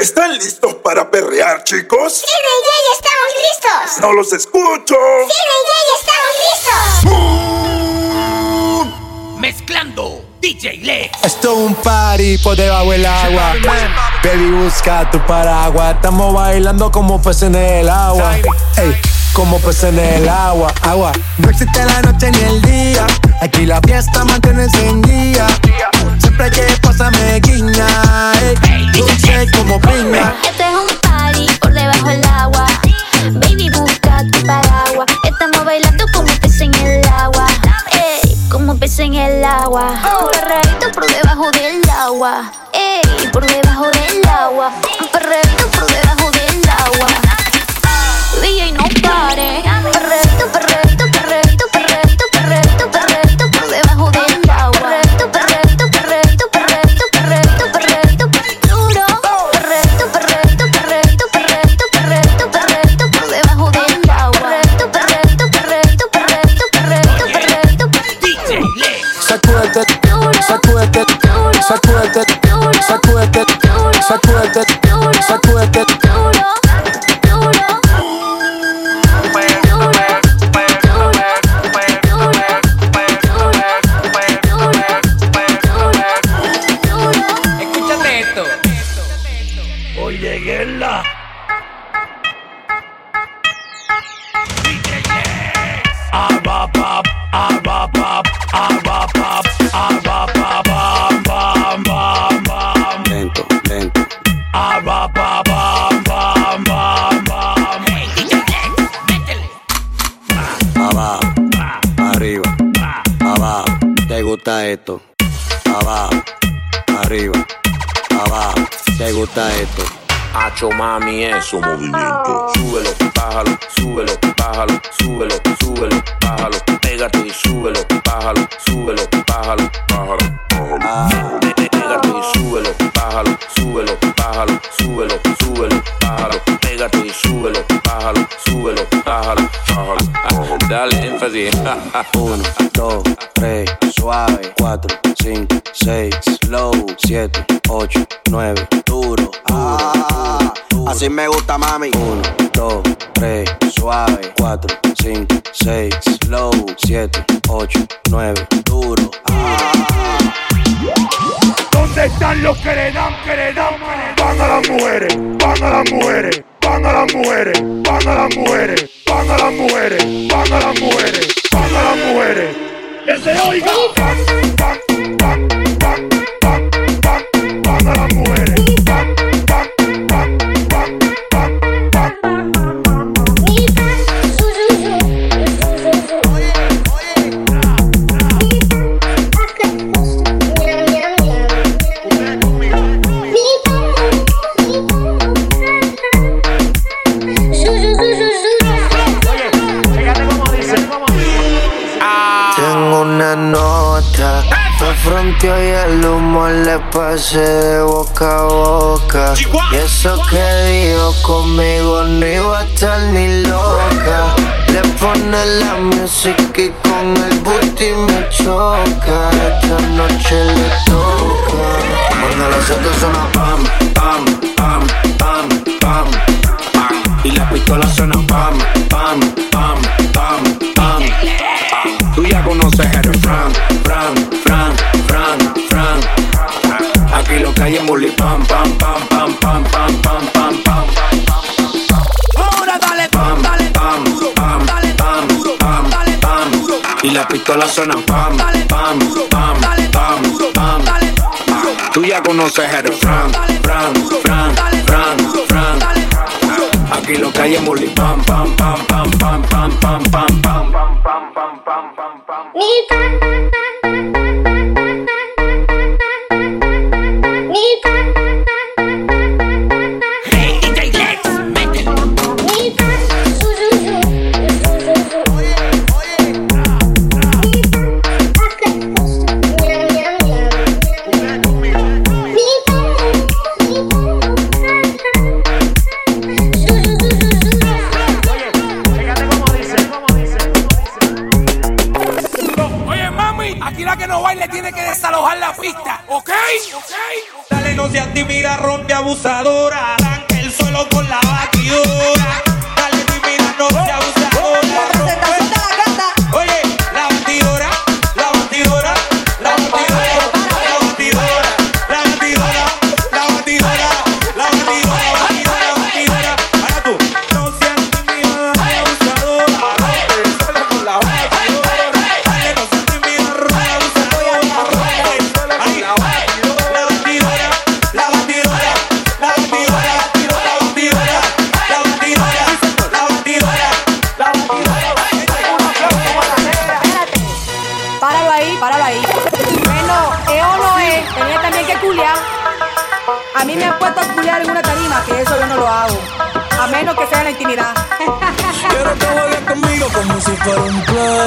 ¿Están listos para perrear, chicos? ¡Sí, ya estamos listos! ¡No los escucho! ¡Sí, ya estamos listos! Mezclando DJ Lex. Esto es un party por debajo del agua. Baby, busca tu paraguas. Estamos bailando como peces en el agua. Ey, como peces en el agua. Agua. No existe la noche ni el día. Aquí la fiesta mantiene encendida. Siempre que pasa me guiña. Ey, dulce como piña. Este es un party por debajo del agua. Baby, busca tu paraguas. Estamos bailando como peces en el agua. Ey, como peces en el agua. Un perreíto por debajo del agua. Sacúdete, sacúdete, sacúdete, sacúdete. Gusta esto? Abajo, arriba, abajo. ¿Te gusta esto? Hacho mami, eso movimiento. Súbelo, bájalo, súbelo, bájalo, súbelo, súbelo, bájalo. Pégate y súbelo, bájalo, súbelo, bájalo, bájalo, bájalo. Pe- Pégate y súbelo, bájalo, súbelo, bájalo, súbelo, súbelo, bájalo. Pégate y súbelo, bájalo, súbelo, bájalo. Ah, Dale énfasis. Uno, dos, tres, suave. Cuatro, cinco, seis, slow. Siete, ocho, nueve, duro. Ah, así me gusta, mami. Uno, dos, tres, suave. Cuatro, cinco, seis, slow. Siete, ocho, nueve, duro. ¿Dónde están los que le dan, que le dan? Van a las mujeres, van a las mujeres, van a las mujeres, van a las mujeres, van a las mujeres, van a las mujeres, van a las mujeres. ¡Que se oiga! Le pasé de boca a boca. Y eso que dijo conmigo no iba a estar ni loca. Le pone la música y con el booty me choca. Esta noche le toca. Cuando la siento suena pam, pam, pam, pam, pam, pam. Y la pistola suena pam, pam, duro, pam, dale, pam, duro, pam. dale, duro. Tú ya conoces el Fran, Fran, Fran, Fran, Fran. Aquí lo que hay es muli pam, pam, pam, pam, pam, pam, pam, pam, pam, pam, pam, pam, pam, pam, pam.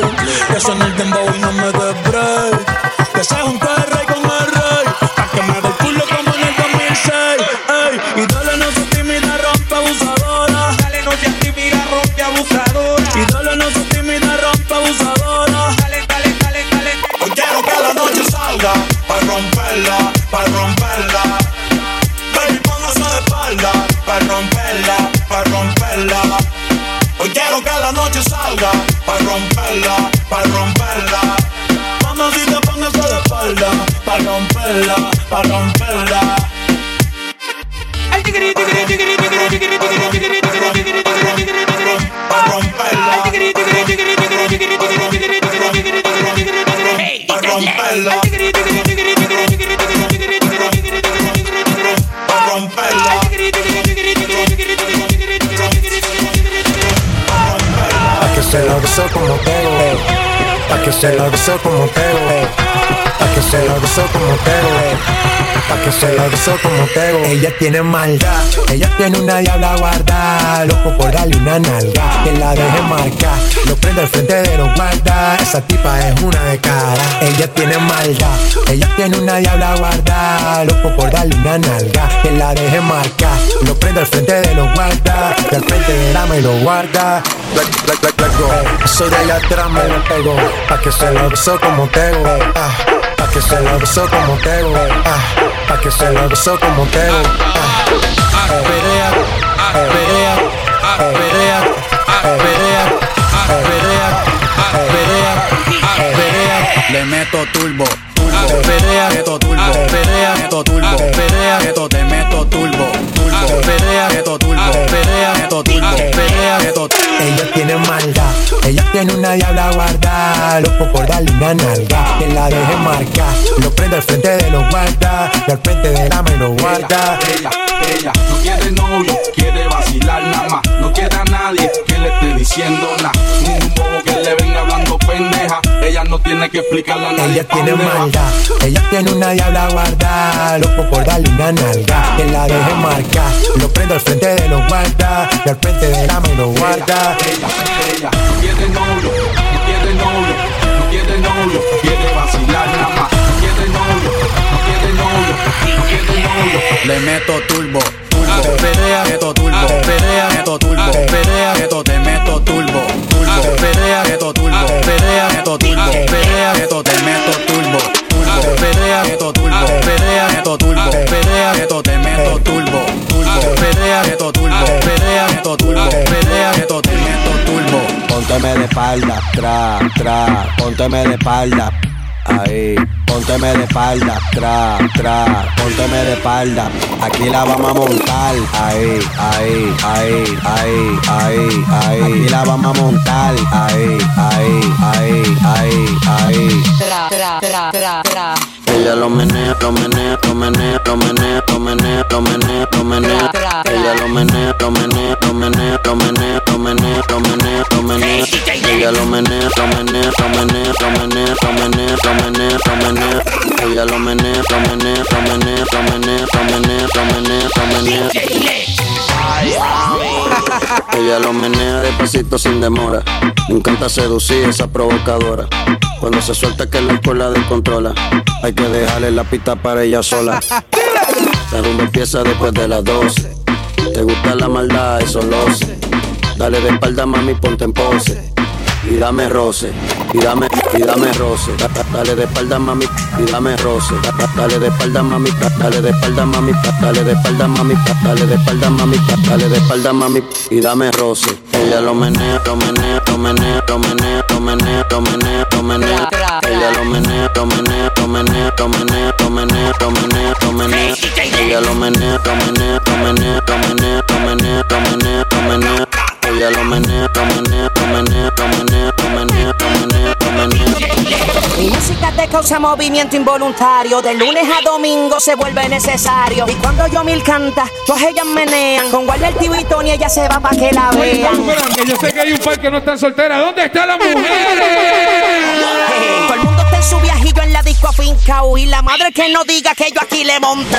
Play. Que suene el dembow y no me des break. Que seas un rey con el rey. Pa' que me dé el culo como en el 2006. Ey, y dale no seas tímida, rompe abusadora. Dale, no seas tímida, rompe abusadora. Y dale no seas tímida, rompe abusadora. Dale, dale, dale, dale. Hoy quiero que la noche salga Pa' romperla, pa' romperla Baby, póngase de espalda Pa' romperla, pa' romperla Hoy quiero que la noche salga Ella tiene maldad. Ella tiene una diabla guarda. Loco por darle una nalga. Que la deje marcar. Lo prende al frente de los guarda. Esa tipa es una de cara. Ella tiene maldad. Ella tiene una diabla guarda. Loco por darle una nalga. Que la deje marcar. Lo prende al frente de los guarda. Al frente de la y lo guarda. Soy de la trama y la pego, pa' que se lo beso como Tego, ah, pa' que se lo beso como Tego, ah, pa' que se lo beso como Tego, ah, eh, perea, eh, perea, eh, perea, perea, perea, perea, perea, le meto turbo. Una nalga, que la deje marcar, lo prende al frente de los guarda, y al frente de la me lo guarda. Ella, ella no quiere novio, quiere vacilar nada más. No quiere a nadie que le esté diciendo nada. Ningún bobo que le venga hablando pendeja. Ella no tiene que explicarle a nadie. Ella tiene maldad, ella tiene una diabla guarda, loco por darle una nalga, que la deje marcar, lo prende al frente de los guarda, y al frente de la me lo guarda. Ella, ella no quiere novio, no quiere novio, de novio, quiere vacilar la paz. Espalda, tra, tra, pónteme de espalda. Ahí, pónteme de espalda, tra, tra, pónteme de espalda. Aquí la vamos a montar. Ahí, ahí, ahí, ahí, ahí, ahí. Aquí la vamos a montar. Ahí, ahí, ahí, ahí, ahí. Tra, tra, tra, tra, tra. Ella lo menea, lo menea, lo menea, lo menea, lo menea, lo menea, lo menea. Ella lo menea, lo menea, lo menea, lo menea, lo menea, lo menea, lo menea. Ella lo menea, lo menea, lo menea, lo menea, lo menea, lo menea, lo menea. Ella lo menea, lo menea, lo menea, lo menea, lo menea, lo menea, lo menea. Ella lo menea despacito sin demora. Me encanta seducir esa provocadora. Cuando se suelta que la descontrola. Hay que dejarle la pista para ella sola. La rumba empieza después de las 12. Te gusta la maldad, eso lo sé. Dale de espalda, mami, ponte en pose. Y dame roce, y dame, y dame roce. Dale de espalda, mami, y dame roce. Dale de espalda, mami, dale de espalda, mami, dale de espalda, mami, dale de espalda, mami, dale de espalda, mami, y dame roce. Ella lo menea, lo menea, lo menea, lo menea, lo menea, lo menea, lo menea. Ella lo menea, lo menea, lo menea, lo menea, lo menea, lo menea, lo menea. Ella lo menea, lo menea, lo menea, lo menea, lo menea, lo menea, lo menea. Ella lo menea, lo menea, lo menea, lo menea, lo menea, lo menea, lo menea. Mi música te causa movimiento involuntario. De lunes a domingo se vuelve necesario. Y cuando yo mil canta, todas ellas menean. Con Guardia el tío y Tony, ella se va pa' que la vean. espera, que yo sé que hay un par que no están solteras. ¿Dónde está la mujer? Todo el mundo está en su viajillo en la disco afincao. Y la madre que no diga que yo aquí le monto.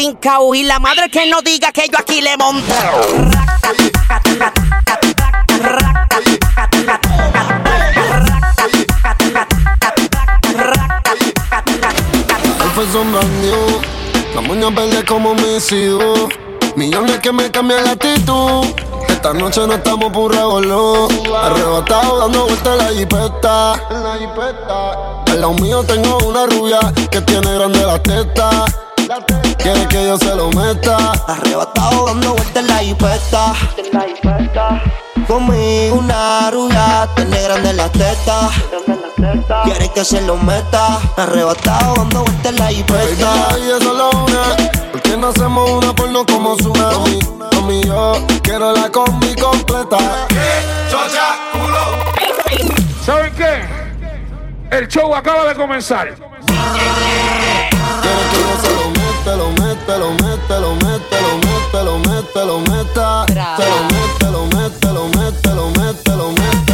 Y la madre que no diga que yo aquí le monto. Fue brand La moña verde como mis hijos. Millones que me cambian la actitud. Esta noche no estamos por revolú. Arrebatado dando vueltas en la jipeta. Al lado mío tengo una rubia que tiene grande la teta. Quiere que yo se lo meta. Arrebatado dando vueltas en la jipeta. Conmigo una rubia, tiene grande la teta. Quiere que se lo meta. Arrebatado dando vueltas en la jipeta. Y eso lo une. ¿Por qué no hacemos una porno como su mami? Mami, yo quiero la combi completa. ¿Saben qué? El show acaba de comenzar. Quiere que yo se lo te lo mete, te lo mete, te lo mete, te lo mete, te lo mete, te lo mete, te lo mete, te lo mete, te lo mete, te lo mete, lo mete.